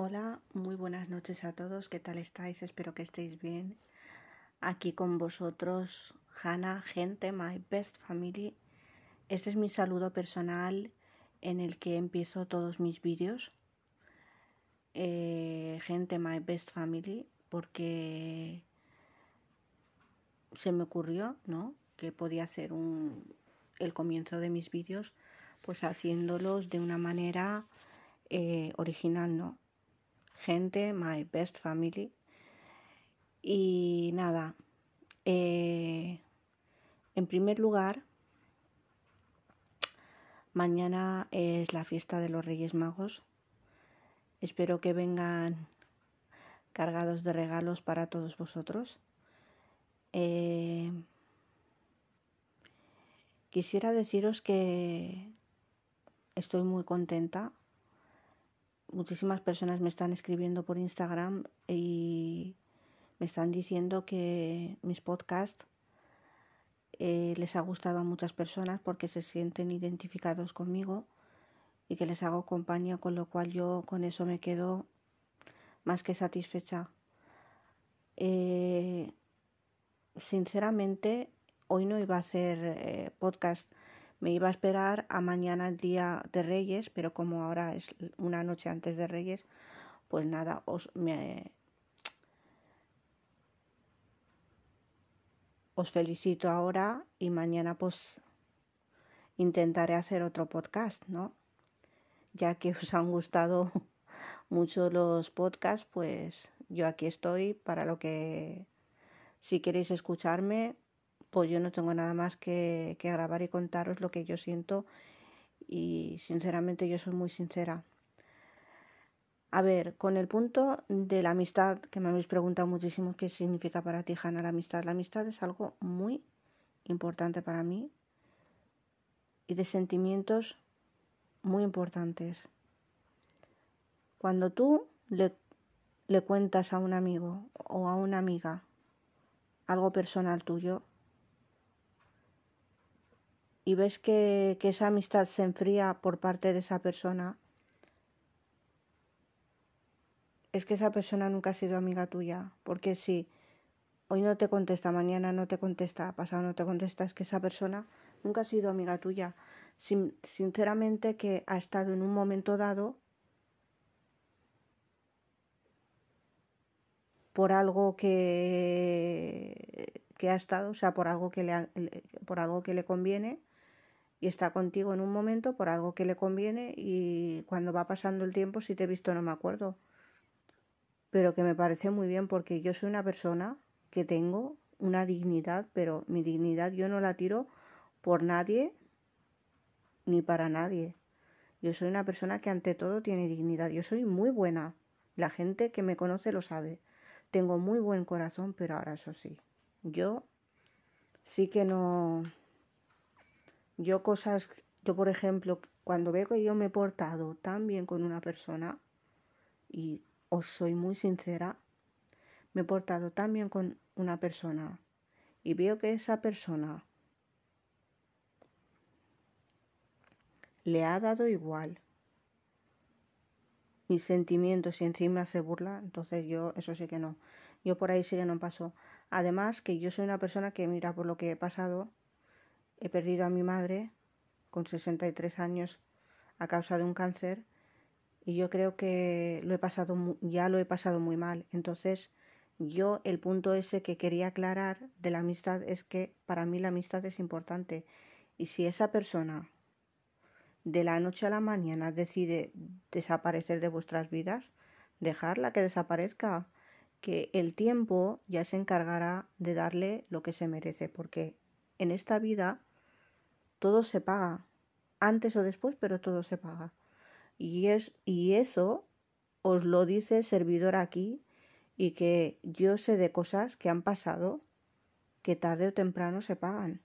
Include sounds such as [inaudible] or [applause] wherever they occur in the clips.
Hola, muy buenas noches a todos. ¿Qué tal estáis? Espero que estéis bien. Aquí con vosotros, Hannah, gente, my best family. Este es mi saludo personal en el que empiezo todos mis vídeos. Eh, gente, my best family, porque se me ocurrió, ¿no? Que podía ser un, el comienzo de mis vídeos, pues haciéndolos de una manera eh, original, ¿no? Gente, my best family. Y nada, eh, en primer lugar, mañana es la fiesta de los Reyes Magos. Espero que vengan cargados de regalos para todos vosotros. Eh, quisiera deciros que estoy muy contenta muchísimas personas me están escribiendo por Instagram y me están diciendo que mis podcasts eh, les ha gustado a muchas personas porque se sienten identificados conmigo y que les hago compañía, con lo cual yo con eso me quedo más que satisfecha. Eh, sinceramente, hoy no iba a hacer eh, podcast me iba a esperar a mañana el día de Reyes, pero como ahora es una noche antes de Reyes, pues nada, os me os felicito ahora y mañana pues intentaré hacer otro podcast, ¿no? Ya que os han gustado [laughs] mucho los podcasts, pues yo aquí estoy para lo que si queréis escucharme, pues yo no tengo nada más que, grabar y contaros lo que yo siento y sinceramente yo soy muy sincera. A ver, con el punto de la amistad, que me habéis preguntado muchísimo qué significa para ti, Hanna, la amistad. La amistad es algo muy importante para mí y de sentimientos muy importantes. Cuando tú le, le cuentas a un amigo o a una amiga algo personal tuyo, y ves que, esa amistad se enfría por parte de esa persona, es que esa persona nunca ha sido amiga tuya. Porque si hoy no te contesta, mañana no te contesta, pasado no te contesta, es que esa persona nunca ha sido amiga tuya. sinceramente que ha estado en un momento dado por algo que, que ha estado, o sea, por algo que le, por algo que le conviene y está contigo en un momento por algo que le conviene y cuando va pasando el tiempo si te he visto no me acuerdo. Pero que me parece muy bien porque yo soy una persona que tengo una dignidad, pero mi dignidad yo no la tiro por nadie ni para nadie. Yo soy una persona que ante todo tiene dignidad. Yo soy muy buena. La gente que me conoce lo sabe. Tengo muy buen corazón, pero ahora eso sí. Yo sí que no yo cosas, yo por ejemplo, cuando veo que yo me he portado tan bien con una persona, y os soy muy sincera, me he portado tan bien con una persona y veo que esa persona le ha dado igual mis sentimientos y encima se burla, entonces yo eso sí que no. Yo por ahí sí que no paso. Además que yo soy una persona que mira por lo que he pasado, He perdido a mi madre con 63 años a causa de un cáncer y yo creo que lo he pasado ya lo he pasado muy mal. Entonces, yo el punto ese que quería aclarar de la amistad es que para mí la amistad es importante y si esa persona de la noche a la mañana decide desaparecer de vuestras vidas, dejarla que desaparezca, que el tiempo ya se encargará de darle lo que se merece, porque en esta vida todo se paga, antes o después, pero todo se paga. Y, es, y eso os lo dice servidor aquí y que yo sé de cosas que han pasado que tarde o temprano se pagan.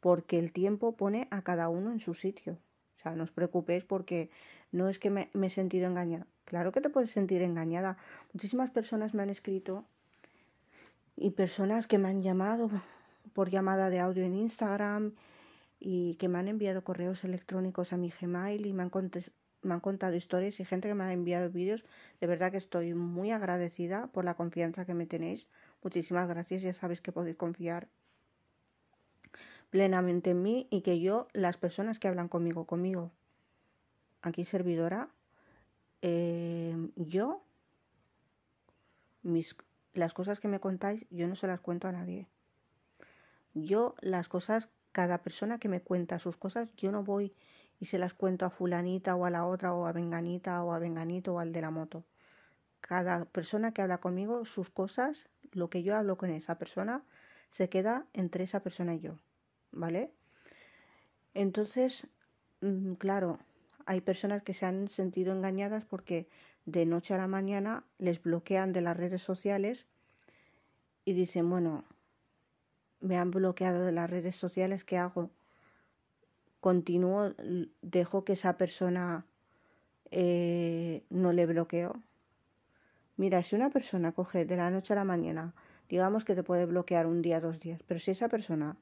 Porque el tiempo pone a cada uno en su sitio. O sea, no os preocupéis porque no es que me, me he sentido engañada. Claro que te puedes sentir engañada. Muchísimas personas me han escrito y personas que me han llamado por llamada de audio en Instagram y que me han enviado correos electrónicos a mi Gmail y me han me han contado historias y gente que me ha enviado vídeos. De verdad que estoy muy agradecida por la confianza que me tenéis. Muchísimas gracias. Ya sabéis que podéis confiar plenamente en mí y que yo, las personas que hablan conmigo, conmigo, aquí servidora, eh, yo, mis, las cosas que me contáis, yo no se las cuento a nadie. Yo las cosas, cada persona que me cuenta sus cosas, yo no voy y se las cuento a fulanita o a la otra o a venganita o a venganito o al de la moto. Cada persona que habla conmigo, sus cosas, lo que yo hablo con esa persona, se queda entre esa persona y yo. ¿Vale? Entonces, mm, claro, hay personas que se han sentido engañadas porque de noche a la mañana les bloquean de las redes sociales y dicen, bueno, me han bloqueado de las redes sociales, ¿qué hago? continúo, dejo que esa persona eh, no le bloqueo. Mira, si una persona coge de la noche a la mañana, digamos que te puede bloquear un día, dos días, pero si esa persona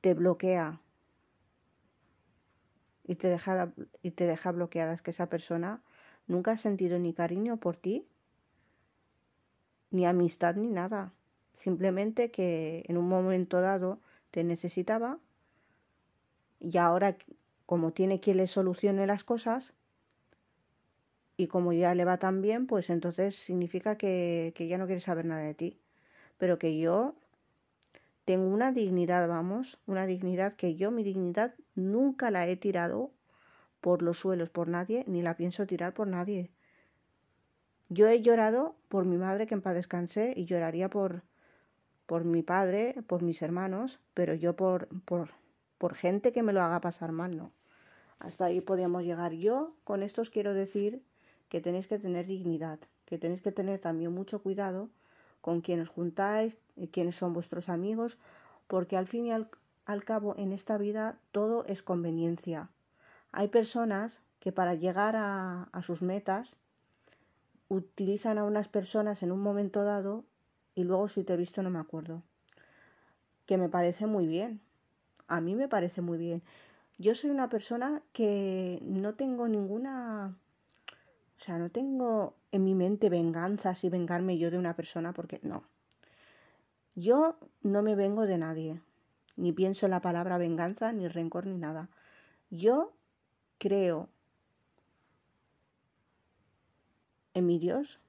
te bloquea y te deja, y te deja bloqueada, es que esa persona nunca ha sentido ni cariño por ti, ni amistad, ni nada. Simplemente que en un momento dado te necesitaba y ahora como tiene quien le solucione las cosas y como ya le va tan bien, pues entonces significa que, que ya no quiere saber nada de ti. Pero que yo tengo una dignidad, vamos, una dignidad que yo, mi dignidad, nunca la he tirado por los suelos por nadie, ni la pienso tirar por nadie. Yo he llorado por mi madre que en paz descansé y lloraría por, por mi padre, por mis hermanos, pero yo por, por, por gente que me lo haga pasar mal, no. Hasta ahí podemos llegar. Yo con esto os quiero decir que tenéis que tener dignidad, que tenéis que tener también mucho cuidado con quienes juntáis, y quiénes son vuestros amigos, porque al fin y al, cabo en esta vida todo es conveniencia. Hay personas que para llegar a sus metas utilizan a unas personas en un momento dado y luego si te he visto no me acuerdo. Que me parece muy bien, a mí me parece muy bien. Yo soy una persona que no tengo ninguna... O sea, no tengo en mi mente venganzas y vengarme yo de una persona porque no. Yo no me vengo de nadie. Ni pienso en la palabra venganza, ni rencor, ni nada. Yo creo en mi Dios,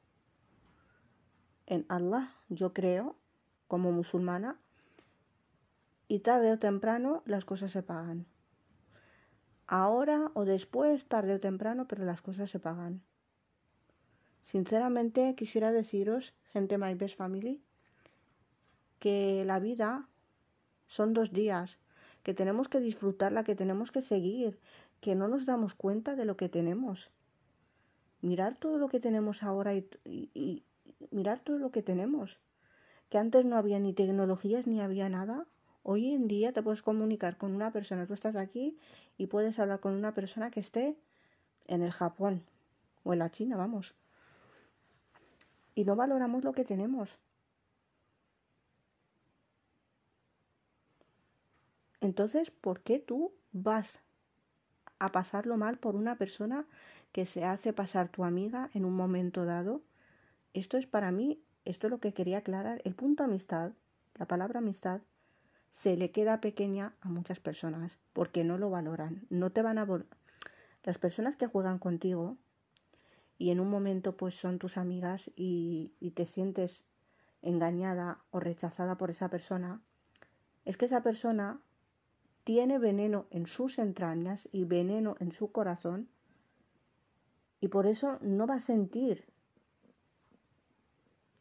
en Allah. Yo creo, como musulmana, y tarde o temprano las cosas se pagan. Ahora o después, tarde o temprano, pero las cosas se pagan. Sinceramente quisiera deciros, gente My Best Family, que la vida son dos días, que tenemos que disfrutarla, que tenemos que seguir, que no nos damos cuenta de lo que tenemos. Mirar todo lo que tenemos ahora y, mirar todo lo que tenemos. Que antes no había ni tecnologías ni había nada. Hoy en día te puedes comunicar con una persona, tú estás aquí y puedes hablar con una persona que esté en el Japón o en la China, vamos. Y no valoramos lo que tenemos. Entonces, ¿por qué tú vas a pasarlo mal por una persona que se hace pasar tu amiga en un momento dado? Esto es para mí, esto es lo que quería aclarar. El punto amistad, la palabra amistad, se le queda pequeña a muchas personas porque no lo valoran. No te van a las personas que juegan contigo y en un momento pues son tus amigas y, y te sientes engañada o rechazada por esa persona, es que esa persona tiene veneno en sus entrañas y veneno en su corazón y por eso no va a sentir.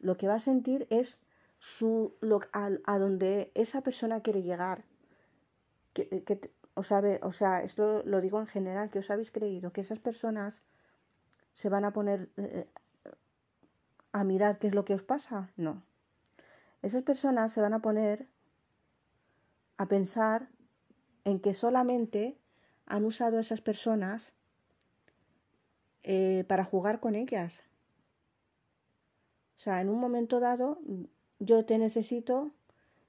Lo que va a sentir es su, lo, a, a, donde esa persona quiere llegar. Que, que os sabe, o sea, esto lo digo en general, que os habéis creído que esas personas se van a poner eh, a mirar qué es lo que os pasa. No. Esas personas se van a poner a pensar en que solamente han usado esas personas eh, para jugar con ellas. O sea, en un momento dado yo te necesito,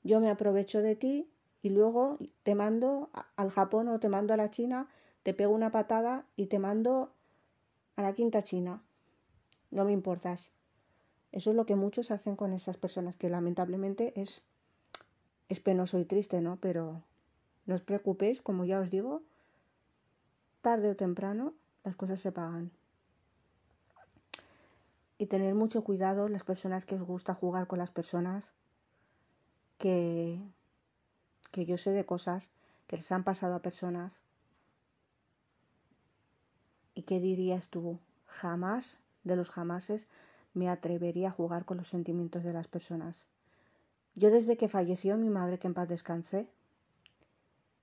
yo me aprovecho de ti y luego te mando al Japón o te mando a la China te pego una patada y te mando a la quinta china. No me importas. Eso es lo que muchos hacen con esas personas, que lamentablemente es, es penoso y triste, ¿no? Pero no os preocupéis, como ya os digo, tarde o temprano las cosas se pagan. Y tener mucho cuidado las personas que os gusta jugar con las personas que, que yo sé de cosas que les han pasado a personas y qué dirías tú, jamás de los jamases me atrevería a jugar con los sentimientos de las personas. Yo desde que falleció mi madre, que en paz descanse,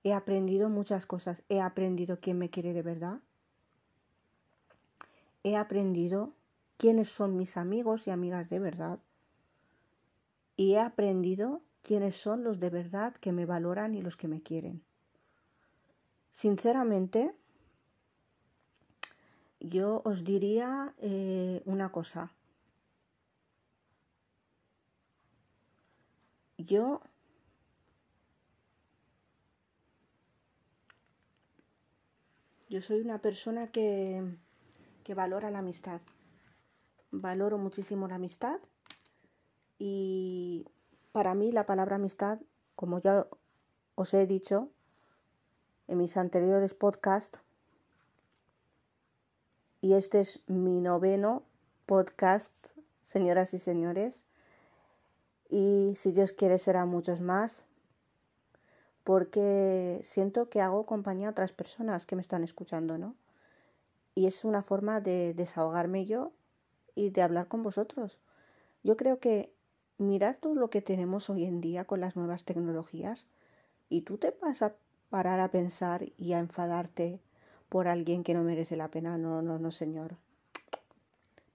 he aprendido muchas cosas. He aprendido quién me quiere de verdad. He aprendido quiénes son mis amigos y amigas de verdad. Y he aprendido quiénes son los de verdad que me valoran y los que me quieren. Sinceramente, yo os diría eh, una cosa. Yo yo soy una persona que, que valora la amistad. Valoro muchísimo la amistad y para mí la palabra amistad, como ya os he dicho en mis anteriores podcasts, y este es mi noveno podcast, señoras y señores. Y si Dios quiere será muchos más, porque siento que hago compañía a otras personas que me están escuchando, ¿no? Y es una forma de desahogarme yo y de hablar con vosotros. Yo creo que mirar todo lo que tenemos hoy en día con las nuevas tecnologías y tú te vas a parar a pensar y a enfadarte por alguien que no merece la pena. No, no, no, señor.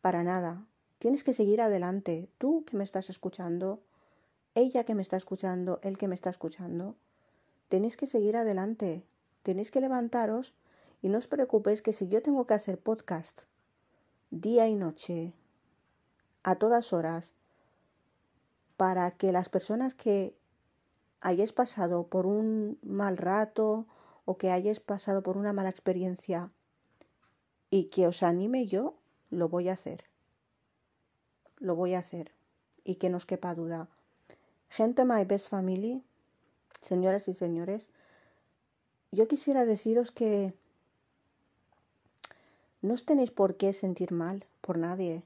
Para nada. Tienes que seguir adelante. Tú que me estás escuchando, ella que me está escuchando, él que me está escuchando. Tenéis que seguir adelante. Tenéis que levantaros y no os preocupéis que si yo tengo que hacer podcast día y noche, a todas horas, para que las personas que hayáis pasado por un mal rato o que hayáis pasado por una mala experiencia y que os anime yo, lo voy a hacer. Lo voy a hacer. Y que no os quepa duda. Gente My Best Family, señoras y señores, yo quisiera deciros que no os tenéis por qué sentir mal por nadie.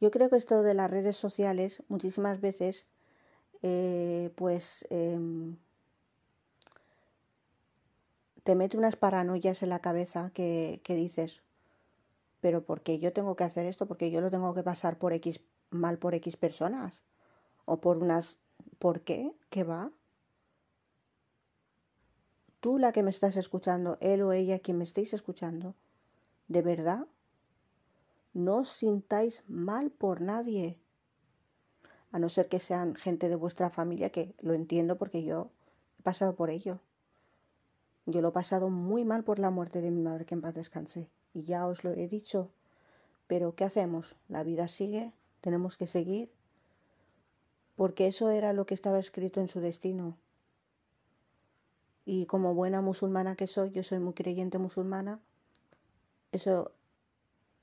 Yo creo que esto de las redes sociales muchísimas veces, eh, pues, em, te mete unas paranoias en la cabeza que, dices, pero ¿por qué yo tengo que hacer esto? Porque yo lo tengo que pasar por X, mal por X personas. O por unas... ¿Por qué? ¿Qué va? Tú la que me estás escuchando, él o ella quien me estéis escuchando, ¿de verdad? No os sintáis mal por nadie. A no ser que sean gente de vuestra familia, que lo entiendo porque yo he pasado por ello. Yo lo he pasado muy mal por la muerte de mi madre, que en paz descanse. Y ya os lo he dicho. Pero ¿qué hacemos? La vida sigue, tenemos que seguir. Porque eso era lo que estaba escrito en su destino. Y como buena musulmana que soy, yo soy muy creyente musulmana, eso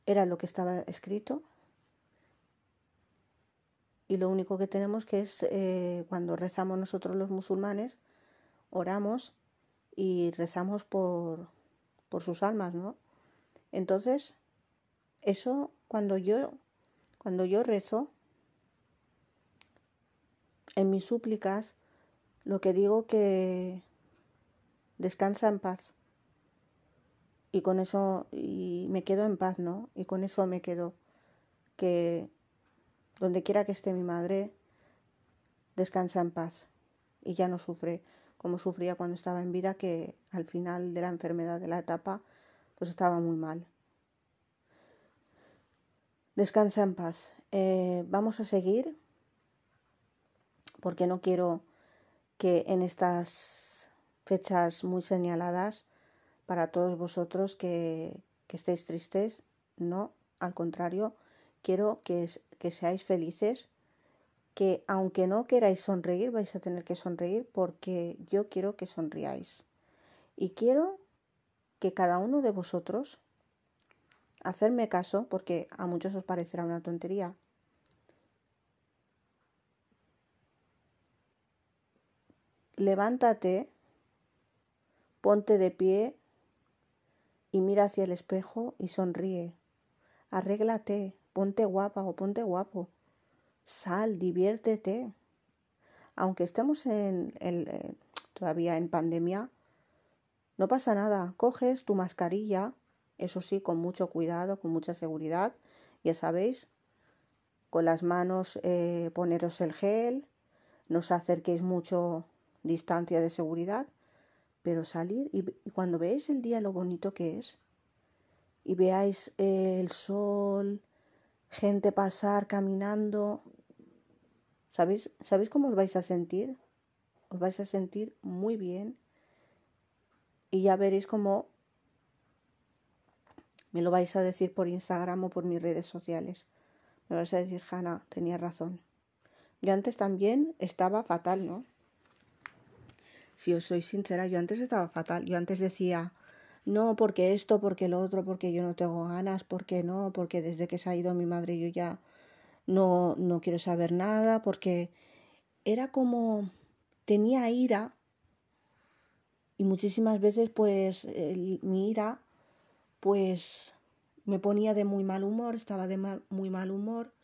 era lo que estaba escrito. Y lo único que tenemos que es, eh, cuando rezamos nosotros los musulmanes, oramos y rezamos por, por sus almas, ¿no? Entonces, eso cuando yo, cuando yo rezo, en mis súplicas, lo que digo que descansa en paz. Y con eso, y me quedo en paz, ¿no? Y con eso me quedo. Que donde quiera que esté mi madre, descansa en paz y ya no sufre como sufría cuando estaba en vida, que al final de la enfermedad de la etapa, pues estaba muy mal. Descansa en paz. Eh, vamos a seguir, porque no quiero que en estas fechas muy señaladas para todos vosotros que, que estéis tristes, no, al contrario, quiero que, que seáis felices que aunque no queráis sonreír, vais a tener que sonreír porque yo quiero que sonriáis. Y quiero que cada uno de vosotros, hacerme caso, porque a muchos os parecerá una tontería, levántate, ponte de pie y mira hacia el espejo y sonríe. Arréglate, ponte guapa o ponte guapo. Sal, diviértete. Aunque estemos en el, eh, todavía en pandemia, no pasa nada. Coges tu mascarilla, eso sí, con mucho cuidado, con mucha seguridad. Ya sabéis, con las manos eh, poneros el gel, no os acerquéis mucho distancia de seguridad, pero salir y, cuando veáis el día lo bonito que es y veáis el sol, gente pasar caminando, ¿sabéis, ¿sabéis cómo os vais a sentir? Os vais a sentir muy bien y ya veréis cómo me lo vais a decir por Instagram o por mis redes sociales. Me vais a decir, Hanna, tenía razón. Yo antes también estaba fatal, ¿no? Si os soy sincera, yo antes estaba fatal. Yo antes decía, no, porque esto, porque lo otro, porque yo no tengo ganas, porque no, porque desde que se ha ido mi madre yo ya no, no quiero saber nada, porque era como, tenía ira y muchísimas veces pues mi ira pues me ponía de muy mal humor, estaba de muy mal humor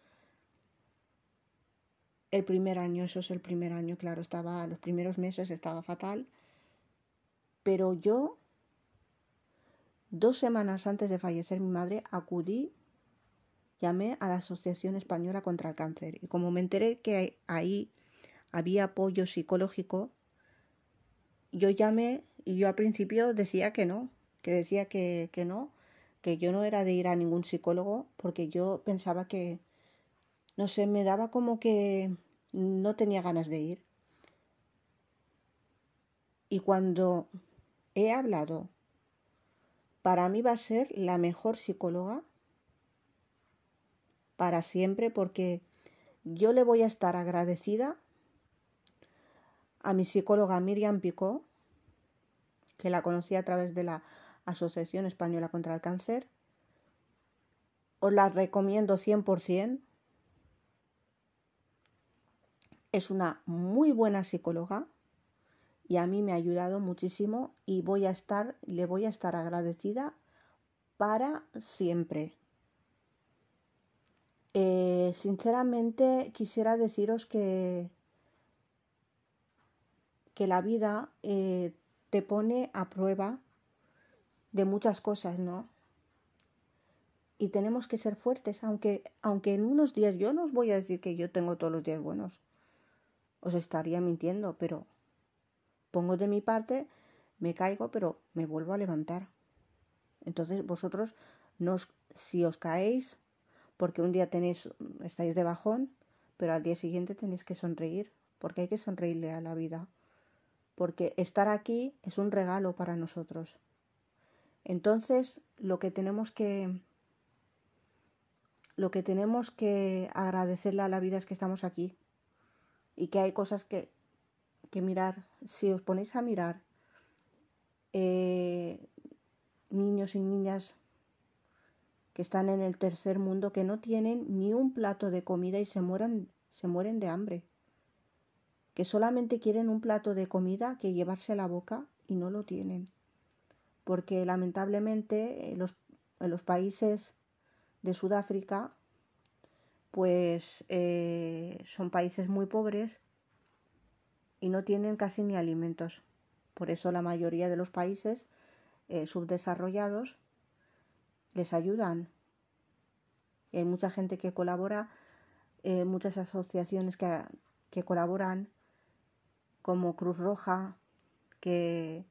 el primer año, eso es el primer año, claro, estaba, los primeros meses estaba fatal. Pero yo, dos semanas antes de fallecer mi madre, acudí, llamé a la Asociación Española contra el Cáncer. Y como me enteré que ahí había apoyo psicológico, yo llamé y yo al principio decía que no, que decía que, que no, que yo no era de ir a ningún psicólogo, porque yo pensaba que no sé, me daba como que no tenía ganas de ir. Y cuando he hablado, para mí va a ser la mejor psicóloga para siempre porque yo le voy a estar agradecida a mi psicóloga Miriam Picó, que la conocí a través de la Asociación Española contra el Cáncer. Os la recomiendo 100%. Es una muy buena psicóloga y a mí me ha ayudado muchísimo y voy a estar, le voy a estar agradecida para siempre. Eh, sinceramente quisiera deciros que, que la vida eh, te pone a prueba de muchas cosas, ¿no? Y tenemos que ser fuertes, aunque, aunque en unos días yo no os voy a decir que yo tengo todos los días buenos os estaría mintiendo, pero pongo de mi parte, me caigo, pero me vuelvo a levantar. Entonces vosotros, no si os caéis, porque un día tenéis, estáis de bajón, pero al día siguiente tenéis que sonreír, porque hay que sonreírle a la vida, porque estar aquí es un regalo para nosotros. Entonces, lo que tenemos que lo que tenemos que agradecerle a la vida es que estamos aquí, y que hay cosas que, que mirar. Si os ponéis a mirar eh, niños y niñas que están en el tercer mundo que no tienen ni un plato de comida y se mueren, se mueren de hambre. Que solamente quieren un plato de comida que llevarse a la boca y no lo tienen. Porque lamentablemente los, en los países de Sudáfrica pues eh, son países muy pobres y no tienen casi ni alimentos. Por eso la mayoría de los países eh, subdesarrollados les ayudan. Hay mucha gente que colabora, eh, muchas asociaciones que, que colaboran, como Cruz Roja, que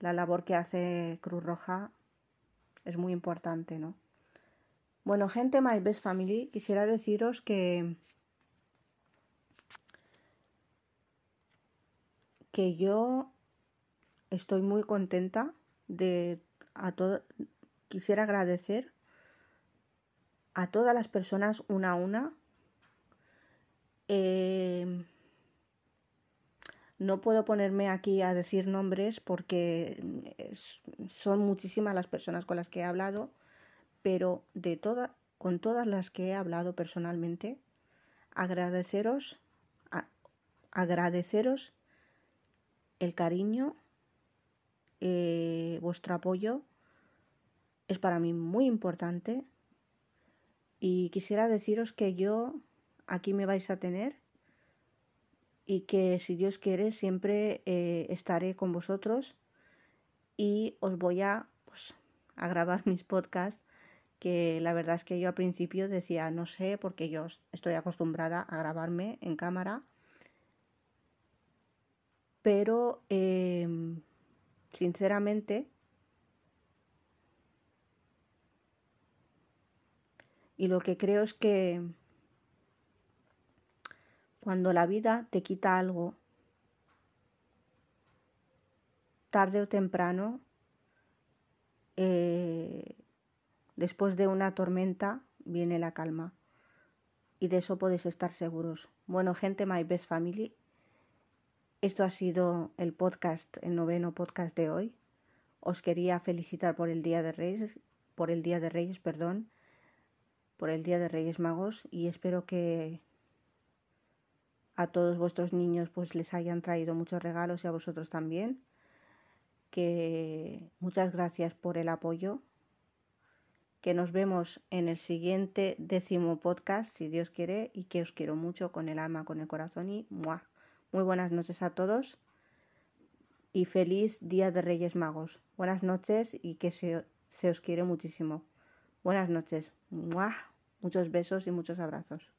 la labor que hace Cruz Roja es muy importante, ¿no? Bueno, gente, My Best Family, quisiera deciros que que yo estoy muy contenta de a todo quisiera agradecer a todas las personas una a una. Eh, No puedo ponerme aquí a decir nombres porque son muchísimas las personas con las que he hablado, pero de todas, con todas las que he hablado personalmente, agradeceros, agradeceros el cariño, eh, vuestro apoyo es para mí muy importante y quisiera deciros que yo aquí me vais a tener y que si Dios quiere siempre eh, estaré con vosotros y os voy a, pues, a [laughs] grabar mis podcasts que la verdad es que yo al principio decía no sé porque yo estoy acostumbrada a grabarme en cámara pero em, sinceramente y lo que creo es que cuando la vida te quita algo, tarde o temprano, eh, después de una tormenta, viene la calma. Y de eso podéis estar seguros. Bueno, gente, My Best Family, esto ha sido el podcast, el noveno podcast de hoy. Os quería felicitar por el Día de Reyes, por el Día de Reyes, perdón, por el Día de Reyes Magos y espero que a todos vuestros niños pues les hayan traído muchos regalos y a vosotros también. Que muchas gracias por el apoyo. Que nos vemos en el siguiente décimo podcast, si Dios quiere, y que os quiero mucho con el alma, con el corazón y ¡mua! Muy buenas noches a todos y feliz Día de Reyes Magos. Buenas noches y que se, se os quiere muchísimo. Buenas noches. ¡Mua! Muchos besos y muchos abrazos.